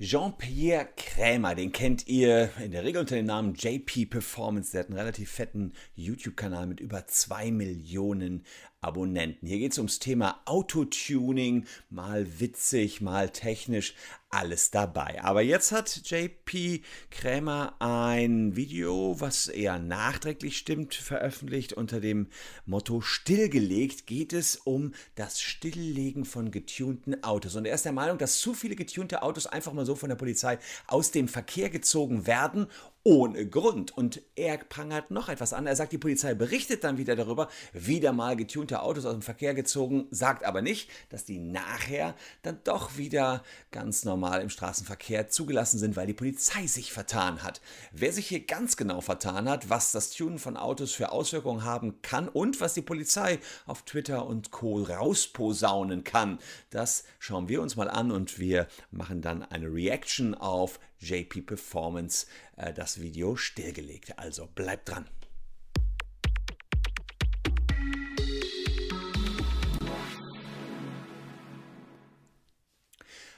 Jean-Pierre Krämer, den kennt ihr in der Regel unter dem Namen JP Performance. Der hat einen relativ fetten YouTube-Kanal mit über zwei Millionen Abonnenten. Hier geht es ums Thema Autotuning, mal witzig, mal technisch, alles dabei. Aber jetzt hat JP Krämer ein Video, was eher nachträglich stimmt, veröffentlicht unter dem Motto Stillgelegt. Geht es um das Stilllegen von getunten Autos. Und er ist der Meinung, dass zu viele getunte Autos einfach mal so von der Polizei aus dem Verkehr gezogen werden ohne Grund. Und er prangert noch etwas an. Er sagt, die Polizei berichtet dann wieder darüber, wieder mal getunte Autos aus dem Verkehr gezogen, sagt aber nicht, dass die nachher dann doch wieder ganz normal im Straßenverkehr zugelassen sind, weil die Polizei sich vertan hat. Wer sich hier ganz genau vertan hat, was das Tunen von Autos für Auswirkungen haben kann und was die Polizei auf Twitter und Co. rausposaunen kann, das schauen wir uns mal an und wir machen dann eine Reaction auf JP Performance äh, das Video stillgelegt. Also bleibt dran.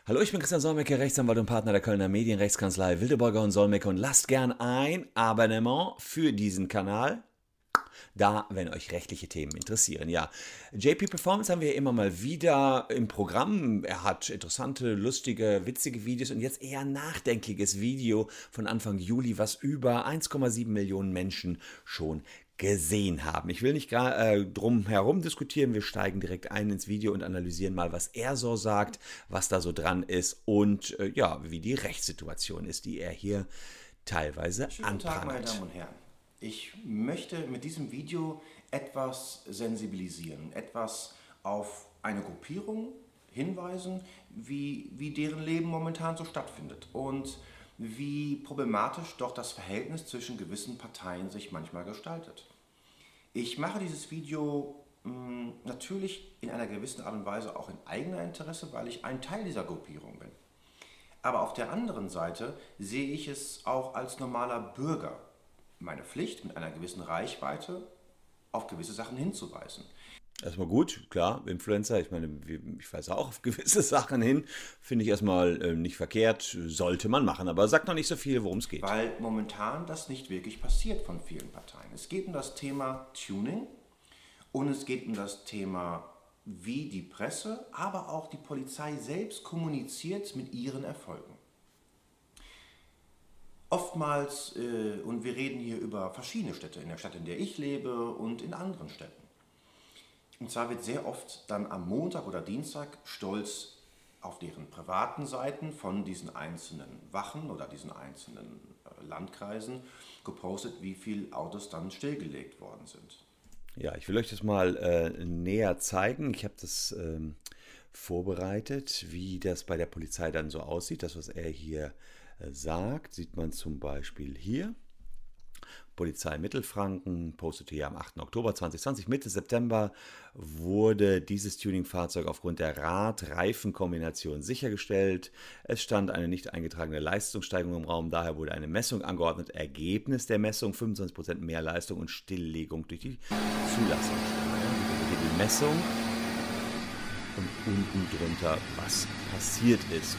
Hallo, ich bin Christian Solmecke, Rechtsanwalt und Partner der Kölner Medienrechtskanzlei Wildeborger und Solmecke und lasst gern ein Abonnement für diesen Kanal da, wenn euch rechtliche Themen interessieren. Ja, JP Performance haben wir immer mal wieder im Programm. Er hat interessante, lustige, witzige Videos und jetzt eher nachdenkliches Video von Anfang Juli, was über 1,7 Millionen Menschen schon gesehen haben. Ich will nicht äh, drum herum diskutieren, wir steigen direkt ein ins Video und analysieren mal, was er so sagt, was da so dran ist und äh, ja, wie die Rechtssituation ist, die er hier teilweise Schönen anprangert. Tag, meine Damen und Herren. Ich möchte mit diesem Video etwas sensibilisieren, etwas auf eine Gruppierung hinweisen, wie, wie deren Leben momentan so stattfindet und wie problematisch doch das Verhältnis zwischen gewissen Parteien sich manchmal gestaltet. Ich mache dieses Video mh, hm, natürlich in einer gewissen Art und Weise auch in eigener Interesse, weil ich ein Teil dieser Gruppierung bin. Aber auf der anderen Seite sehe ich es auch als normaler Bürger meine Pflicht, mit einer gewissen Reichweite auf gewisse Sachen hinzuweisen. Erstmal gut, klar, Influencer, ich meine, ich weise auch auf gewisse Sachen hin, finde ich erstmal äh, nicht verkehrt, sollte man machen, aber sagt noch nicht so viel, worum es geht. Weil momentan das nicht wirklich passiert von vielen Parteien. Es geht um das Thema Tuning und es geht um das Thema, wie die Presse, aber auch die Polizei selbst kommuniziert mit ihren Erfolgen. Oftmals, äh, und wir reden hier über verschiedene Städte, in der Stadt, in der ich lebe und in anderen Städten. Und zwar wird sehr oft dann am Montag oder Dienstag stolz auf deren privaten Seiten von diesen einzelnen Wachen oder diesen einzelnen äh, Landkreisen gepostet, wie viele Autos dann stillgelegt worden sind. Ja, ich will euch das mal äh, näher zeigen. Ich habe das ähm, vorbereitet, wie das bei der Polizei dann so aussieht, das, was er hier sagt, sieht man zum Beispiel hier. Polizei Mittelfranken postete hier am 8. Oktober 2020, Mitte September wurde dieses Tuning-Fahrzeug aufgrund der Rad-Reifen-Kombination sichergestellt. Es stand eine nicht eingetragene Leistungssteigerung im Raum, daher wurde eine Messung angeordnet. Ergebnis der Messung 25% mehr Leistung und Stilllegung durch die Zulassung. Hier die Messung und unten drunter, was passiert ist.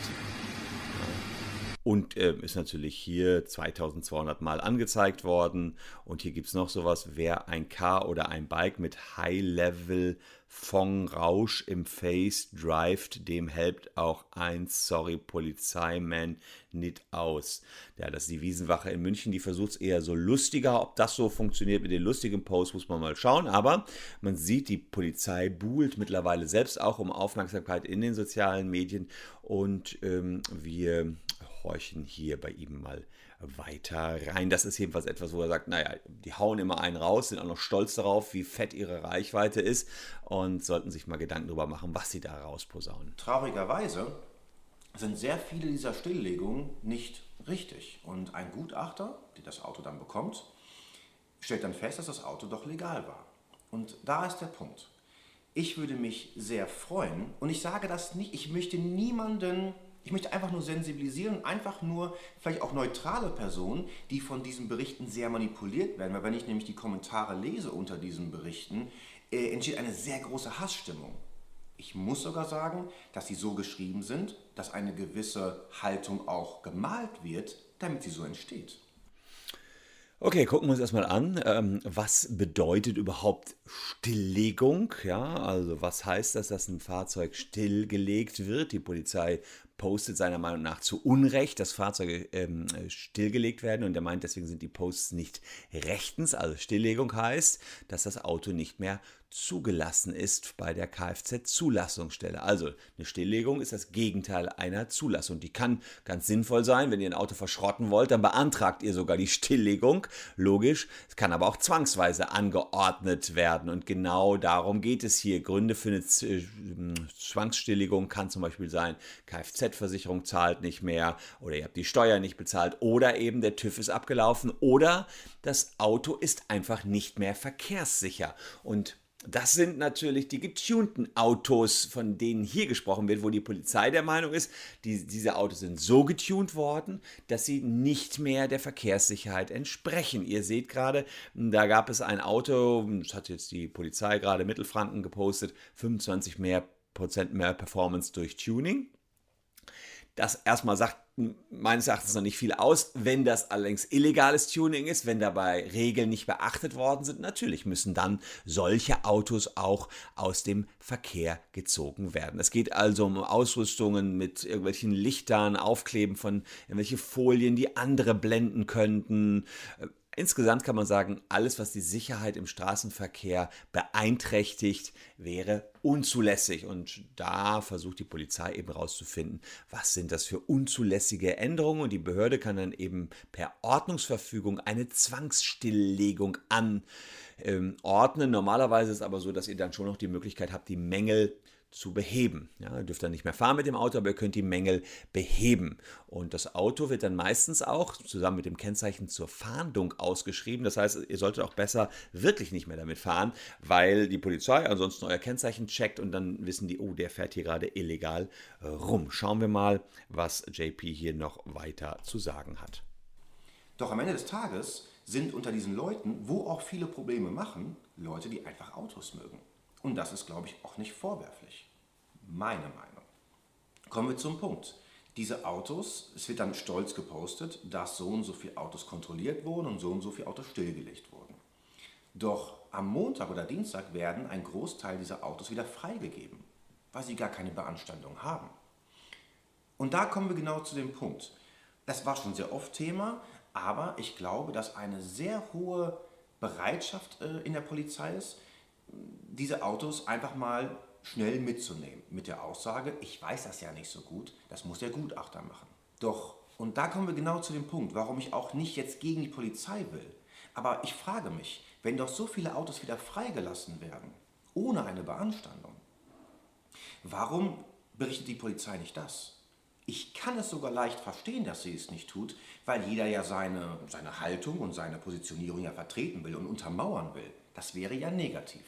Und äh, ist natürlich hier 2200 Mal angezeigt worden. Und hier gibt es noch sowas, wer ein Car oder ein Bike mit High-Level Fong Rausch im Face drivet, dem hält auch ein Sorry Polizeiman nicht aus. Ja, das ist die Wiesenwache in München, die versucht es eher so lustiger. Ob das so funktioniert mit den lustigen Posts, muss man mal schauen. Aber man sieht, die Polizei buhlt mittlerweile selbst auch um Aufmerksamkeit in den sozialen Medien. Und ähm, wir horchen hier bei ihm mal weiter rein. Das ist jedenfalls etwas, wo er sagt, naja, die hauen immer einen raus, sind auch noch stolz darauf, wie fett ihre Reichweite ist und sollten sich mal Gedanken darüber machen, was sie da rausposaunen. Traurigerweise sind sehr viele dieser Stilllegungen nicht richtig. Und ein Gutachter, der das Auto dann bekommt, stellt dann fest, dass das Auto doch legal war. Und da ist der Punkt. Ich würde mich sehr freuen, und ich sage das nicht, ich möchte niemanden ich möchte einfach nur sensibilisieren, einfach nur vielleicht auch neutrale Personen, die von diesen Berichten sehr manipuliert werden. Weil wenn ich nämlich die Kommentare lese unter diesen Berichten, äh, entsteht eine sehr große Hassstimmung. Ich muss sogar sagen, dass sie so geschrieben sind, dass eine gewisse Haltung auch gemalt wird, damit sie so entsteht. Okay, gucken wir uns erstmal an. Ähm, was bedeutet überhaupt Stilllegung? Ja, also was heißt das, dass ein Fahrzeug stillgelegt wird? Die Polizei postet seiner Meinung nach zu Unrecht, dass Fahrzeuge ähm, stillgelegt werden und er meint, deswegen sind die Posts nicht rechtens. Also Stilllegung heißt, dass das Auto nicht mehr zugelassen ist bei der Kfz-Zulassungsstelle. Also eine Stilllegung ist das Gegenteil einer Zulassung. Die kann ganz sinnvoll sein, wenn ihr ein Auto verschrotten wollt, dann beantragt ihr sogar die Stilllegung. Logisch. Es kann aber auch zwangsweise angeordnet werden und genau darum geht es hier. Gründe für eine äh, Zwangsstilllegung kann zum Beispiel sein, Kfz-Versicherung zahlt nicht mehr oder ihr habt die Steuer nicht bezahlt oder eben der TÜV ist abgelaufen oder das Auto ist einfach nicht mehr verkehrssicher und das sind natürlich die getunten Autos, von denen hier gesprochen wird, wo die Polizei der Meinung ist, die, diese Autos sind so getunt worden, dass sie nicht mehr der Verkehrssicherheit entsprechen. Ihr seht gerade, da gab es ein Auto, das hat jetzt die Polizei gerade Mittelfranken gepostet, 25 mehr Prozent mehr Performance durch Tuning. Das erstmal sagt meines Erachtens noch nicht viel aus. Wenn das allerdings illegales Tuning ist, wenn dabei Regeln nicht beachtet worden sind, natürlich müssen dann solche Autos auch aus dem Verkehr gezogen werden. Es geht also um Ausrüstungen mit irgendwelchen Lichtern, Aufkleben von irgendwelche Folien, die andere blenden könnten. Insgesamt kann man sagen, alles, was die Sicherheit im Straßenverkehr beeinträchtigt, wäre unzulässig. Und da versucht die Polizei eben herauszufinden, was sind das für unzulässige Änderungen. Und die Behörde kann dann eben per Ordnungsverfügung eine Zwangsstilllegung anordnen. Normalerweise ist es aber so, dass ihr dann schon noch die Möglichkeit habt, die Mängel zu beheben. Ja, ihr dürft dann nicht mehr fahren mit dem Auto, aber ihr könnt die Mängel beheben. Und das Auto wird dann meistens auch zusammen mit dem Kennzeichen zur Fahndung ausgeschrieben. Das heißt, ihr solltet auch besser wirklich nicht mehr damit fahren, weil die Polizei ansonsten euer Kennzeichen checkt und dann wissen die, oh, der fährt hier gerade illegal rum. Schauen wir mal, was JP hier noch weiter zu sagen hat. Doch am Ende des Tages sind unter diesen Leuten, wo auch viele Probleme machen, Leute, die einfach Autos mögen. Und das ist, glaube ich, auch nicht vorwerflich. Meine Meinung. Kommen wir zum Punkt. Diese Autos, es wird dann stolz gepostet, dass so und so viele Autos kontrolliert wurden und so und so viele Autos stillgelegt wurden. Doch am Montag oder Dienstag werden ein Großteil dieser Autos wieder freigegeben, weil sie gar keine Beanstandung haben. Und da kommen wir genau zu dem Punkt. Das war schon sehr oft Thema, aber ich glaube, dass eine sehr hohe Bereitschaft äh, in der Polizei ist, diese Autos einfach mal schnell mitzunehmen. Mit der Aussage, ich weiß das ja nicht so gut, das muss der Gutachter machen. Doch, und da kommen wir genau zu dem Punkt, warum ich auch nicht jetzt gegen die Polizei will. Aber ich frage mich, wenn doch so viele Autos wieder freigelassen werden, ohne eine Beanstandung, warum berichtet die Polizei nicht das? Ich kann es sogar leicht verstehen, dass sie es nicht tut, weil jeder ja seine, seine Haltung und seine Positionierung ja vertreten will und untermauern will. Das wäre ja negativ.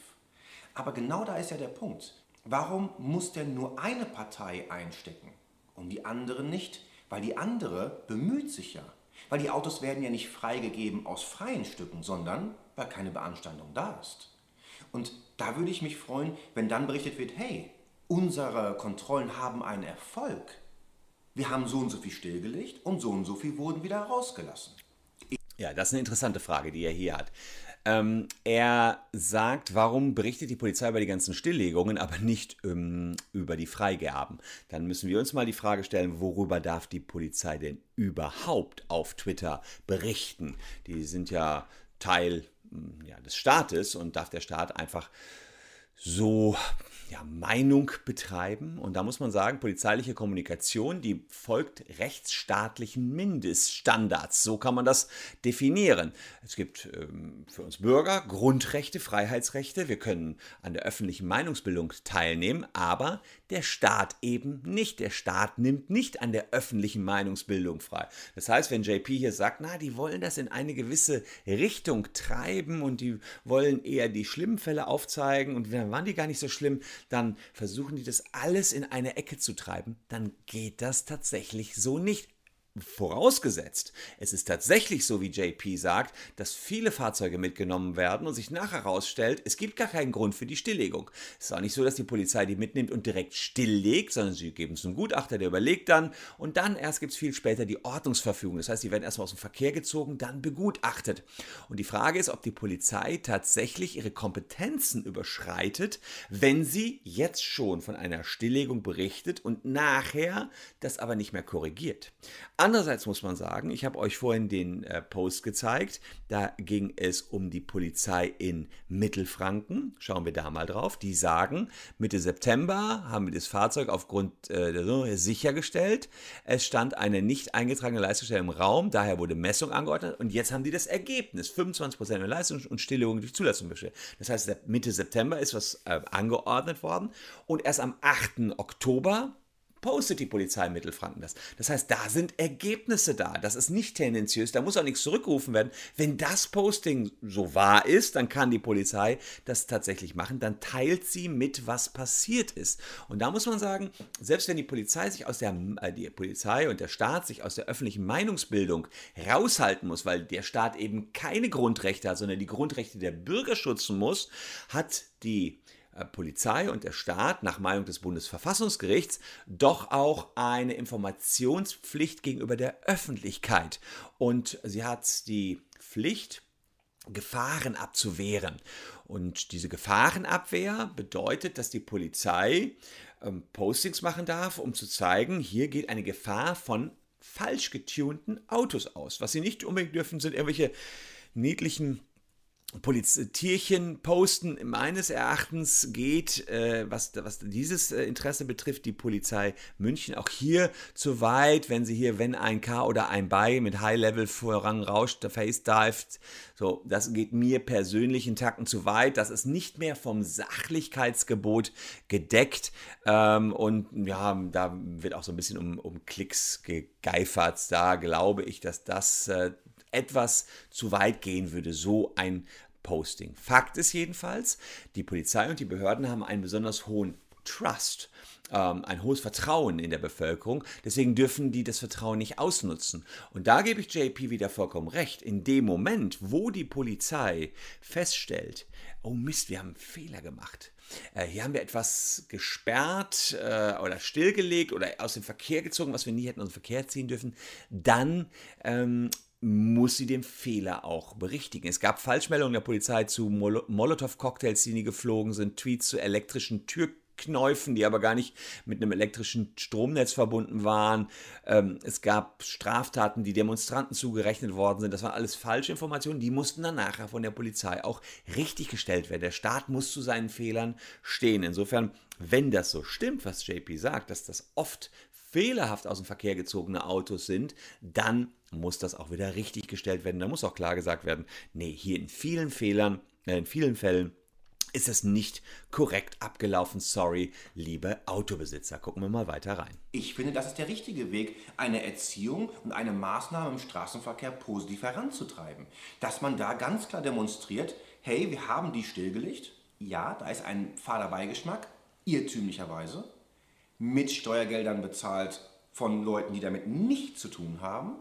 Aber genau da ist ja der Punkt. Warum muss denn nur eine Partei einstecken und die andere nicht? Weil die andere bemüht sich ja. Weil die Autos werden ja nicht freigegeben aus freien Stücken, sondern weil keine Beanstandung da ist. Und da würde ich mich freuen, wenn dann berichtet wird, hey, unsere Kontrollen haben einen Erfolg. Wir haben so und so viel stillgelegt und so und so viel wurden wieder rausgelassen. Ja, das ist eine interessante Frage, die er hier hat. Ähm, er sagt, warum berichtet die Polizei über die ganzen Stilllegungen, aber nicht ähm, über die Freigaben? Dann müssen wir uns mal die Frage stellen, worüber darf die Polizei denn überhaupt auf Twitter berichten? Die sind ja Teil hm, ja, des Staates und darf der Staat einfach so ja, Meinung betreiben. Und da muss man sagen, polizeiliche Kommunikation, die folgt rechtsstaatlichen Mindeststandards. So kann man das definieren. Es gibt ähm, für uns Bürger Grundrechte, Freiheitsrechte. Wir können an der öffentlichen Meinungsbildung teilnehmen, aber der Staat eben nicht. Der Staat nimmt nicht an der öffentlichen Meinungsbildung frei. Das heißt, wenn JP hier sagt, na, die wollen das in eine gewisse Richtung treiben und die wollen eher die schlimmen Fälle aufzeigen und waren die gar nicht so schlimm, dann versuchen die das alles in eine Ecke zu treiben, dann geht das tatsächlich so nicht. Vorausgesetzt, es ist tatsächlich so, wie JP sagt, dass viele Fahrzeuge mitgenommen werden und sich nachher herausstellt, es gibt gar keinen Grund für die Stilllegung. Es ist auch nicht so, dass die Polizei die mitnimmt und direkt stilllegt, sondern sie geben es einem Gutachter, der überlegt dann und dann erst gibt es viel später die Ordnungsverfügung. Das heißt, sie werden erstmal aus dem Verkehr gezogen, dann begutachtet. Und die Frage ist, ob die Polizei tatsächlich ihre Kompetenzen überschreitet, wenn sie jetzt schon von einer Stilllegung berichtet und nachher das aber nicht mehr korrigiert. Andererseits muss man sagen, ich habe euch vorhin den äh, Post gezeigt, da ging es um die Polizei in Mittelfranken. Schauen wir da mal drauf. Die sagen, Mitte September haben wir das Fahrzeug aufgrund äh, der Summe sichergestellt. Es stand eine nicht eingetragene Leistungsstelle im Raum, daher wurde Messung angeordnet und jetzt haben die das Ergebnis. 25% der Leistung und Stilllegung durch Zulassung bestellt. Das heißt, Mitte September ist was äh, angeordnet worden und erst am 8. Oktober postet die Polizei Mittelfranken das. Das heißt, da sind Ergebnisse da. Das ist nicht tendenziös. Da muss auch nichts zurückgerufen werden. Wenn das Posting so wahr ist, dann kann die Polizei das tatsächlich machen. Dann teilt sie mit, was passiert ist. Und da muss man sagen, selbst wenn die Polizei sich aus der, äh, die Polizei und der Staat sich aus der öffentlichen Meinungsbildung raushalten muss, weil der Staat eben keine Grundrechte hat, sondern die Grundrechte der Bürger schützen muss, hat die Polizei und der Staat nach Meinung des Bundesverfassungsgerichts doch auch eine Informationspflicht gegenüber der Öffentlichkeit. Und sie hat die Pflicht, Gefahren abzuwehren. Und diese Gefahrenabwehr bedeutet, dass die Polizei ähm, Postings machen darf, um zu zeigen, hier geht eine Gefahr von falsch getunten Autos aus. Was sie nicht unbedingt dürfen, sind irgendwelche niedlichen Polizierchen posten. Meines Erachtens geht, äh, was, was dieses äh, Interesse betrifft, die Polizei München auch hier zu weit, wenn sie hier, wenn ein K oder ein Bei mit High-Level voranrauscht, face-dived. So, das geht mir persönlich in Takten zu weit. Das ist nicht mehr vom Sachlichkeitsgebot gedeckt. Ähm, und ja, da wird auch so ein bisschen um, um Klicks gegeifert. Da glaube ich, dass das äh, etwas zu weit gehen würde, so ein Posting. Fakt ist jedenfalls, die Polizei und die Behörden haben einen besonders hohen Trust, ähm, ein hohes Vertrauen in der Bevölkerung. Deswegen dürfen die das Vertrauen nicht ausnutzen. Und da gebe ich JP wieder vollkommen recht. In dem Moment, wo die Polizei feststellt, oh Mist, wir haben einen Fehler gemacht. Äh, hier haben wir etwas gesperrt äh, oder stillgelegt oder aus dem Verkehr gezogen, was wir nie hätten aus dem Verkehr ziehen dürfen. Dann ähm, muss sie den Fehler auch berichtigen. Es gab Falschmeldungen der Polizei zu Mol Molotow-Cocktails, die nie geflogen sind, Tweets zu elektrischen Türknäufen, die aber gar nicht mit einem elektrischen Stromnetz verbunden waren. Ähm, es gab Straftaten, die Demonstranten zugerechnet worden sind. Das waren alles falsche Informationen. Die mussten dann nachher von der Polizei auch richtig gestellt werden. Der Staat muss zu seinen Fehlern stehen. Insofern, wenn das so stimmt, was JP sagt, dass das oft fehlerhaft aus dem Verkehr gezogene Autos sind, dann muss das auch wieder richtig gestellt werden. Da muss auch klar gesagt werden, nee, hier in vielen Fehlern, äh, in vielen Fällen ist es nicht korrekt abgelaufen. Sorry, liebe Autobesitzer. Gucken wir mal weiter rein. Ich finde, das ist der richtige Weg, eine Erziehung und eine Maßnahme im Straßenverkehr positiv heranzutreiben. Dass man da ganz klar demonstriert, hey, wir haben die stillgelegt. Ja, da ist ein fader Beigeschmack, irrtümlicherweise mit Steuergeldern bezahlt von Leuten, die damit nichts zu tun haben.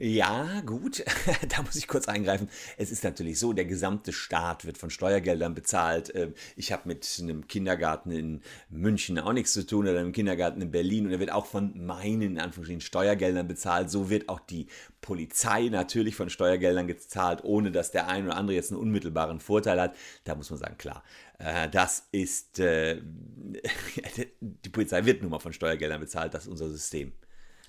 Ja, gut, da muss ich kurz eingreifen. Es ist natürlich so, der gesamte Staat wird von Steuergeldern bezahlt. Ähm, ich habe mit einem Kindergarten in München auch nichts zu tun oder einem Kindergarten in Berlin und er wird auch von meinen, in Anführungsstrichen, Steuergeldern bezahlt. So wird auch die Polizei natürlich von Steuergeldern gezahlt, ohne dass der ein oder andere jetzt einen unmittelbaren Vorteil hat. Da muss man sagen, klar, äh, das ist, äh, die Polizei wird nun mal von Steuergeldern bezahlt, das ist unser System.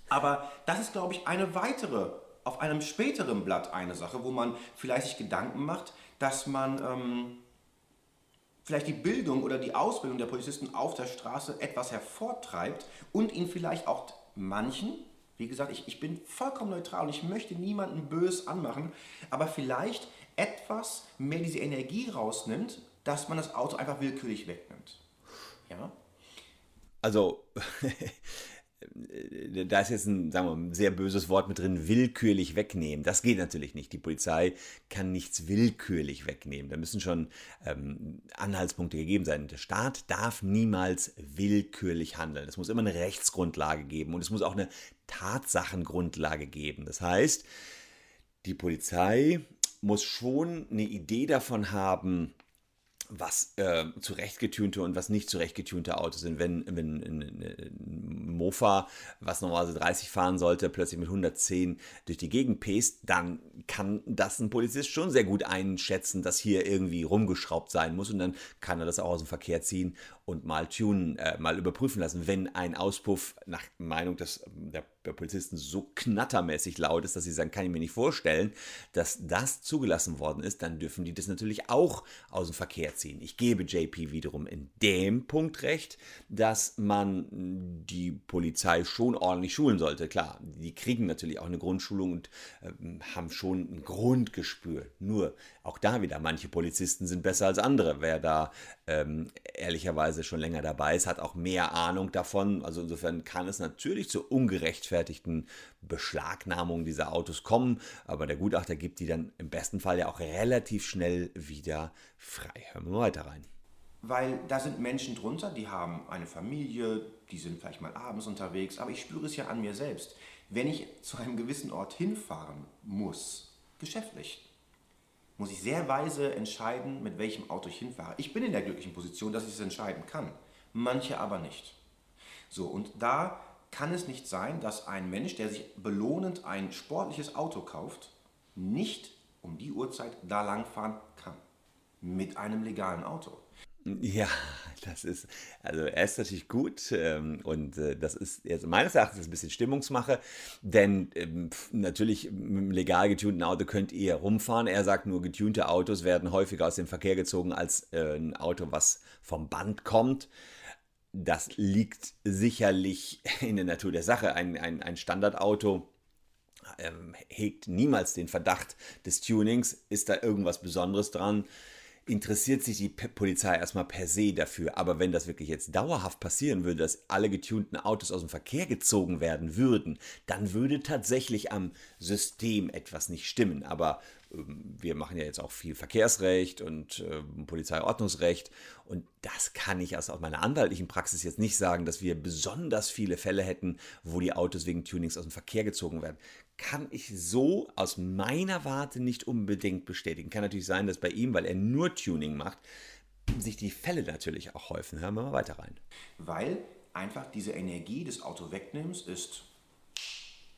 Aber das ist, glaube ich, eine weitere, auf einem späteren Blatt eine Sache, wo man vielleicht sich Gedanken macht, dass man ähm, vielleicht die Bildung oder die Ausbildung der Polizisten auf der Straße etwas hervortreibt und ihnen vielleicht auch manchen, wie gesagt, ich, ich bin vollkommen neutral und ich möchte niemanden bös anmachen, aber vielleicht etwas mehr diese Energie rausnimmt, dass man das Auto einfach willkürlich wegnimmt. Ja? Also da ist jetzt ein, sagen wir ein sehr böses Wort mit drin, willkürlich wegnehmen. Das geht natürlich nicht. Die Polizei kann nichts willkürlich wegnehmen. Da müssen schon ähm, Anhaltspunkte gegeben sein. Der Staat darf niemals willkürlich handeln. Es muss immer eine Rechtsgrundlage geben und es muss auch eine Tatsachengrundlage geben. Das heißt, die Polizei muss schon eine Idee davon haben, was äh, zurechtgetunte und was nicht zurechtgetunte Autos sind. Wenn, wenn ein Mofa, was normalerweise 30 fahren sollte, plötzlich mit 110 durch die Gegend pest, dann kann das ein Polizist schon sehr gut einschätzen, dass hier irgendwie rumgeschraubt sein muss und dann kann er das auch aus dem Verkehr ziehen und mal tunen, äh, mal überprüfen lassen. Wenn ein Auspuff nach Meinung des, der, der, Polizisten so knattermäßig laut ist, dass sie sagen, kann ich mir nicht vorstellen, dass das zugelassen worden ist, dann dürfen die das natürlich auch aus dem Verkehr ziehen. Ich gebe JP wiederum in dem Punkt recht, dass man die Polizei schon ordentlich schulen sollte. Klar, die kriegen natürlich auch eine Grundschulung und äh, haben schon ein Grundgespür. Nur auch da wieder, manche Polizisten sind besser als andere. Wer da ähm, ehrlicherweise schon länger dabei ist, hat auch mehr Ahnung davon. Also insofern kann es natürlich zu ungerechtfertigten Beschlagnahmungen dieser Autos kommen, aber der Gutachter gibt die dann im besten Fall ja auch relativ schnell wieder frei. Hören wir mal weiter rein. Weil da sind Menschen drunter, die haben eine Familie, die sind vielleicht mal abends unterwegs, aber ich spüre es ja an mir selbst. Wenn ich zu einem gewissen Ort hinfahren muss, geschäftlich, muss ich sehr weise entscheiden, mit welchem Auto ich hinfahre. Ich bin in der glücklichen Position, dass ich es entscheiden kann. Manche aber nicht. So, und da kann es nicht sein, dass ein Mensch, der sich belohnend ein sportliches Auto kauft, nicht um die Uhrzeit da langfahren kann. Mit einem legalen Auto. Ja, das ist, also er ist natürlich gut ähm, und äh, das ist jetzt meines Erachtens ein bisschen Stimmungsmache, denn ähm, natürlich mit einem legal getunten Auto könnt ihr rumfahren. Er sagt nur, getunte Autos werden häufiger aus dem Verkehr gezogen als äh, ein Auto, was vom Band kommt. Das liegt sicherlich in der Natur der Sache. Ein, ein, ein Standardauto ähm, hegt niemals den Verdacht des Tunings. Ist da irgendwas Besonderes dran? Interessiert sich die Polizei erstmal per se dafür. Aber wenn das wirklich jetzt dauerhaft passieren würde, dass alle getunten Autos aus dem Verkehr gezogen werden würden, dann würde tatsächlich am System etwas nicht stimmen. Aber ähm, wir machen ja jetzt auch viel Verkehrsrecht und äh, Polizeiordnungsrecht und das kann ich also aus meiner anwaltlichen Praxis jetzt nicht sagen, dass wir besonders viele Fälle hätten, wo die Autos wegen Tunings aus dem Verkehr gezogen werden kann ich so aus meiner Warte nicht unbedingt bestätigen. Kann natürlich sein, dass bei ihm, weil er nur Tuning macht, sich die Fälle natürlich auch häufen. Hören wir mal weiter rein. Weil einfach diese Energie des Auto wegnimmst, ist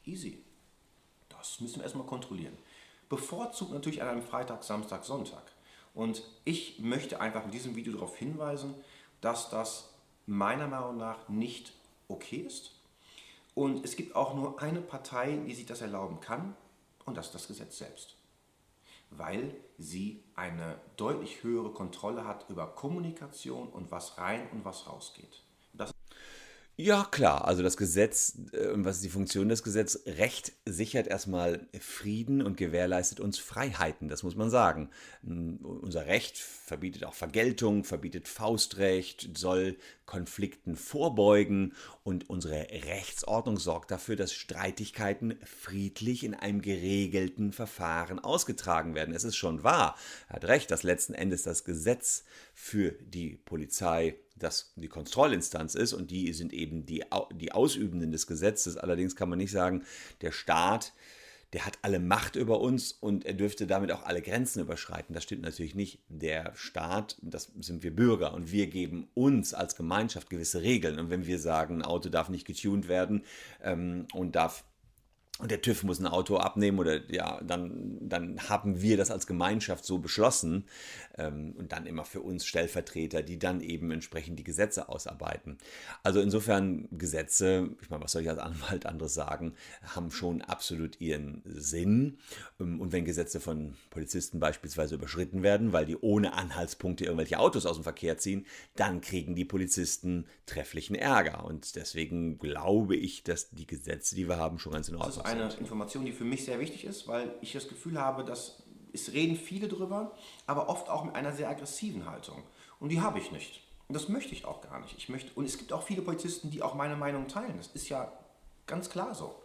easy. Das müssen wir erstmal kontrollieren. Bevorzugt natürlich an einem Freitag, Samstag, Sonntag. Und ich möchte einfach mit diesem Video darauf hinweisen, dass das meiner Meinung nach nicht okay ist und es gibt auch nur eine Partei, die sich das erlauben kann, und das ist das Gesetz selbst. Weil sie eine deutlich höhere Kontrolle hat über Kommunikation und was rein und was rausgeht. Ja, klar. Also das Gesetz, äh, was ist die Funktion des Gesetzes? Recht sichert erstmal Frieden und gewährleistet uns Freiheiten, das muss man sagen. Unser Recht verbietet auch Vergeltung, verbietet Faustrecht, soll Konflikten vorbeugen und unsere Rechtsordnung sorgt dafür, dass Streitigkeiten friedlich in einem geregelten Verfahren ausgetragen werden. Es ist schon wahr, er hat recht, dass letzten Endes das Gesetz für die Polizei das die Kontrollinstanz ist und die sind eben die, die Ausübenden des Gesetzes. Allerdings kann man nicht sagen, der Staat, der hat alle Macht über uns und er dürfte damit auch alle Grenzen überschreiten. Das stimmt natürlich nicht. Der Staat, das sind wir Bürger und wir geben uns als Gemeinschaft gewisse Regeln. Und wenn wir sagen, ein Auto darf nicht getuned werden ähm, und darf und der TÜV muss ein Auto abnehmen oder ja, dann, dann haben wir das als Gemeinschaft so beschlossen ähm, und dann immer für uns Stellvertreter, die dann eben entsprechend die Gesetze ausarbeiten. Also insofern Gesetze, ich meine, was soll ich als Anwalt anderes sagen, haben schon absolut ihren Sinn. Ähm, und wenn Gesetze von Polizisten beispielsweise überschritten werden, weil die ohne Anhaltspunkte irgendwelche Autos aus dem Verkehr ziehen, dann kriegen die Polizisten trefflichen Ärger. Und deswegen glaube ich, dass die Gesetze, die wir haben, schon ganz in Ordnung sind eine Information, die für mich sehr wichtig ist, weil ich das Gefühl habe, dass es reden viele drüber, aber oft auch mit einer sehr aggressiven Haltung. Und die habe ich nicht. Und das möchte ich auch gar nicht. Ich möchte, und es gibt auch viele Polizisten, die auch meine Meinung teilen. Das ist ja ganz klar so.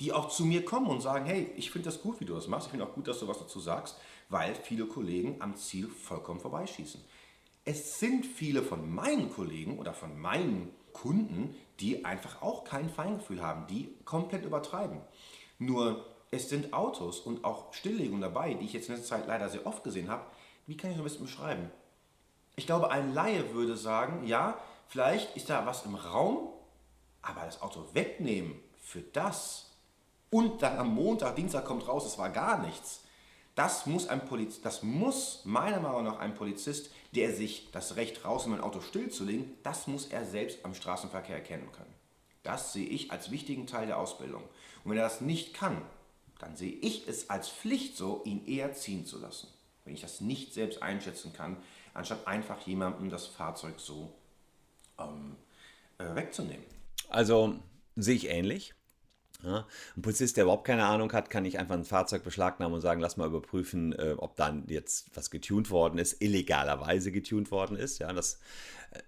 Die auch zu mir kommen und sagen, hey, ich finde das gut, wie du das machst. Ich finde auch gut, dass du was dazu sagst, weil viele Kollegen am Ziel vollkommen vorbeischießen. Es sind viele von meinen Kollegen oder von meinen Kunden, die einfach auch kein Feingefühl haben, die komplett übertreiben. Nur es sind Autos und auch Stilllegungen dabei, die ich jetzt in letzter Zeit leider sehr oft gesehen habe. Wie kann ich das ein bisschen beschreiben? Ich glaube, ein Laie würde sagen, ja, vielleicht ist da was im Raum, aber das Auto wegnehmen für das und dann am Montag, Dienstag kommt raus, es war gar nichts. Das muss, ein Poliz das muss meiner Meinung nach ein Polizist, der sich das Recht raus, ein Auto stillzulegen, das muss er selbst am Straßenverkehr erkennen können. Das sehe ich als wichtigen Teil der Ausbildung. Und wenn er das nicht kann, dann sehe ich es als Pflicht so, ihn eher ziehen zu lassen. Wenn ich das nicht selbst einschätzen kann, anstatt einfach jemandem das Fahrzeug so ähm, äh, wegzunehmen. Also sehe ich ähnlich. Ja, ein Polizist, der überhaupt keine Ahnung hat, kann nicht einfach ein Fahrzeug beschlagnahmen und sagen, lass mal überprüfen, äh, ob dann jetzt was getunt worden ist, illegalerweise getunt worden ist. Ja, das äh,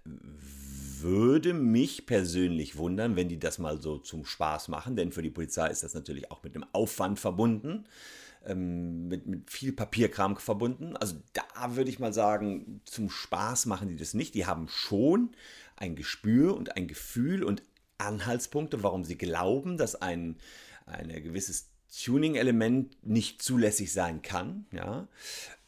würde mich persönlich wundern, wenn die das mal so zum Spaß machen, denn für die Polizei ist das natürlich auch mit einem Aufwand verbunden, ähm, mit, mit viel Papierkram verbunden. Also da würde ich mal sagen, zum Spaß machen die das nicht. Die haben schon ein Gespür und ein Gefühl und Anhaltspunkte, warum sie glauben, dass ein, ein gewisses Tuning-Element nicht zulässig sein kann. Ja?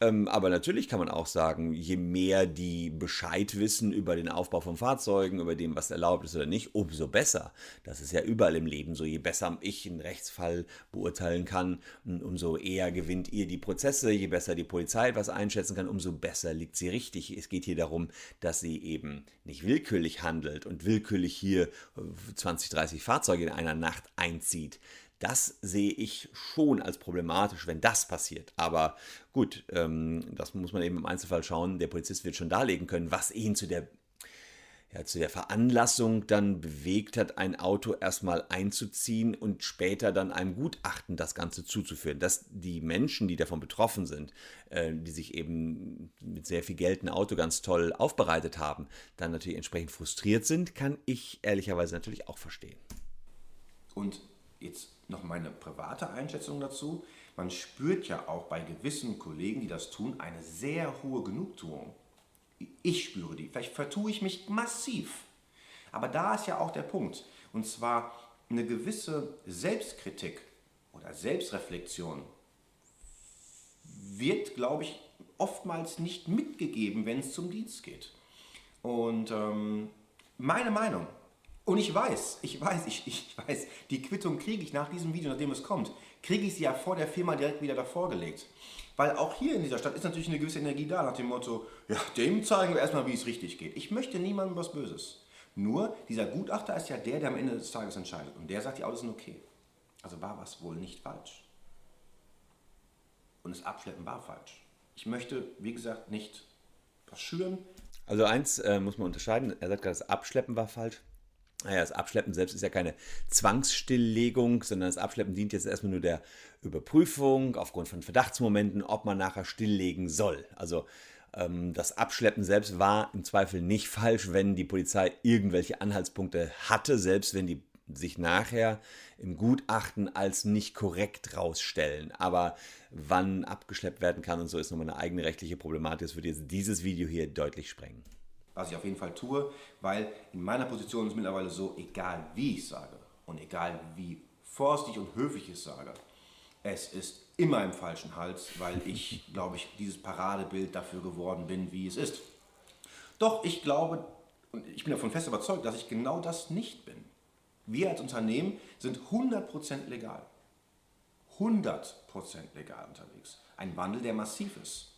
Ähm, aber natürlich kann man auch sagen, je mehr die Bescheid wissen über den Aufbau von Fahrzeugen, über dem, was erlaubt ist oder nicht, umso besser. Das ist ja überall im Leben so. Je besser ich einen Rechtsfall beurteilen kann, umso eher gewinnt ihr die Prozesse. Je besser die Polizei etwas einschätzen kann, umso besser liegt sie richtig. Es geht hier darum, dass sie eben nicht willkürlich handelt und willkürlich hier 20, 30 Fahrzeuge in einer Nacht einzieht. Das sehe ich schon als problematisch, wenn das passiert. Aber gut, ähm, das muss man eben im Einzelfall schauen. Der Polizist wird schon darlegen können, was ihn zu der, ja, zu der Veranlassung dann bewegt hat, ein Auto erstmal einzuziehen und später dann einem Gutachten das Ganze zuzuführen. Dass die Menschen, die davon betroffen sind, äh, die sich eben mit sehr viel Geld ein Auto ganz toll aufbereitet haben, dann natürlich entsprechend frustriert sind, kann ich ehrlicherweise natürlich auch verstehen. Und jetzt noch meine private Einschätzung dazu. Man spürt ja auch bei gewissen Kollegen, die das tun, eine sehr hohe Genugtuung. Ich spüre die. Vielleicht vertue ich mich massiv. Aber da ist ja auch der Punkt. Und zwar eine gewisse Selbstkritik oder Selbstreflexion wird, glaube ich, oftmals nicht mitgegeben, wenn es zum Dienst geht. Und ähm, meine Meinung, und ich weiß, ich weiß, ich, ich weiß, die Quittung kriege ich nach diesem Video, nachdem es kommt, kriege ich sie ja vor der Firma direkt wieder davor gelegt. Weil auch hier in dieser Stadt ist natürlich eine gewisse Energie da, nach dem Motto, ja, dem zeigen wir erstmal, wie es richtig geht. Ich möchte niemandem was Böses. Nur, dieser Gutachter ist ja der, der am Ende des Tages entscheidet. Und der sagt, die Autos sind okay. Also war was wohl nicht falsch. Und das Abschleppen war falsch. Ich möchte, wie gesagt, nicht was schüren. Also eins äh, muss man unterscheiden. Er sagt gerade, das Abschleppen war falsch. Naja, das Abschleppen selbst ist ja keine Zwangsstilllegung, sondern das Abschleppen dient jetzt erstmal nur der Überprüfung aufgrund von Verdachtsmomenten, ob man nachher stilllegen soll. Also ähm, das Abschleppen selbst war im Zweifel nicht falsch, wenn die Polizei irgendwelche Anhaltspunkte hatte, selbst wenn die sich nachher im Gutachten als nicht korrekt rausstellen. Aber wann abgeschleppt werden kann und so ist nochmal eine eigene rechtliche Problematik. Das würde jetzt dieses Video hier deutlich sprengen was ich auf jeden Fall tue, weil in meiner Position ist es mittlerweile so, egal wie ich sage und egal wie vorsichtig und höflich ich sage, es ist immer im falschen Hals, weil ich, glaube ich, dieses Paradebild dafür geworden bin, wie es ist. Doch ich glaube, und ich bin davon fest überzeugt, dass ich genau das nicht bin. Wir als Unternehmen sind 100% legal. 100% legal unterwegs. Ein Wandel, der massiv ist.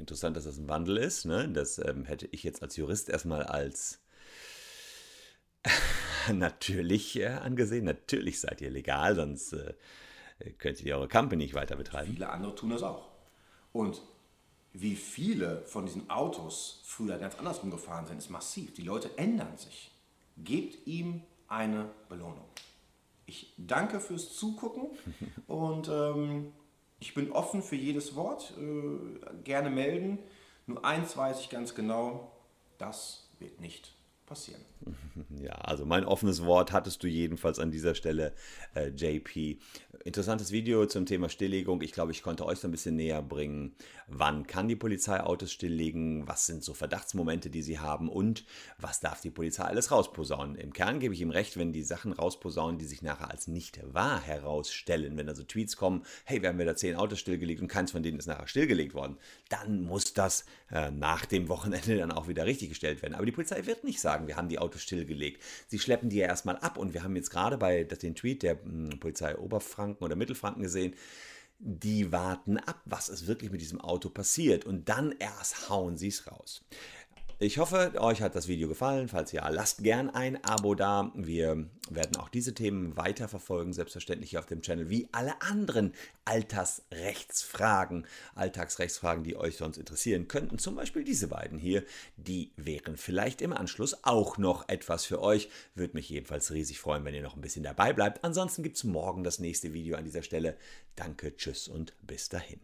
Interessant, dass das ein Wandel ist. Ne? Das ähm, hätte ich jetzt als Jurist erstmal als natürlich äh, angesehen. Natürlich seid ihr legal, sonst äh, könntet ihr eure Company nicht weiter betreiben. Viele andere tun das auch. Und wie viele von diesen Autos früher ganz andersrum gefahren sind, ist massiv. Die Leute ändern sich. Gebt ihm eine Belohnung. Ich danke fürs Zugucken und ähm, ich bin offen für jedes Wort, äh, gerne melden. Nur eins weiß ich ganz genau, das wird nicht passieren. Ja, also mein offenes Wort hattest du jedenfalls an dieser Stelle, äh, JP. Interessantes Video zum Thema Stilllegung. Ich glaube, ich konnte euch so ein bisschen näher bringen, wann kann die Polizei Autos stilllegen, was sind so Verdachtsmomente, die sie haben und was darf die Polizei alles rausposaunen. Im Kern gebe ich ihm recht, wenn die Sachen rausposaunen, die sich nachher als nicht wahr herausstellen, wenn also Tweets kommen, hey, wir haben wieder zehn Autos stillgelegt und keins von denen ist nachher stillgelegt worden, dann muss das äh, nach dem Wochenende dann auch wieder richtig gestellt werden. Aber die Polizei wird nicht sagen, wir haben die Autos stillgelegt. Sie schleppen die ja erstmal ab und wir haben jetzt gerade bei den Tweet der hm, Polizei Oberfranken oder Mittelfranken gesehen, die warten ab, was ist wirklich mit diesem Auto passiert und dann erst hauen sie es raus. Ich hoffe, euch hat das Video gefallen. Falls ja, lasst gern ein Abo da. Wir werden auch diese Themen weiter verfolgen, selbstverständlich hier auf dem Channel, wie alle anderen Altersrechtsfragen, Alltagsrechtsfragen, die euch sonst interessieren könnten. Zum Beispiel diese beiden hier, die wären vielleicht im Anschluss auch noch etwas für euch. Würde mich jedenfalls riesig freuen, wenn ihr noch ein bisschen dabei bleibt. Ansonsten gibt es morgen das nächste Video an dieser Stelle. Danke, tschüss und bis dahin.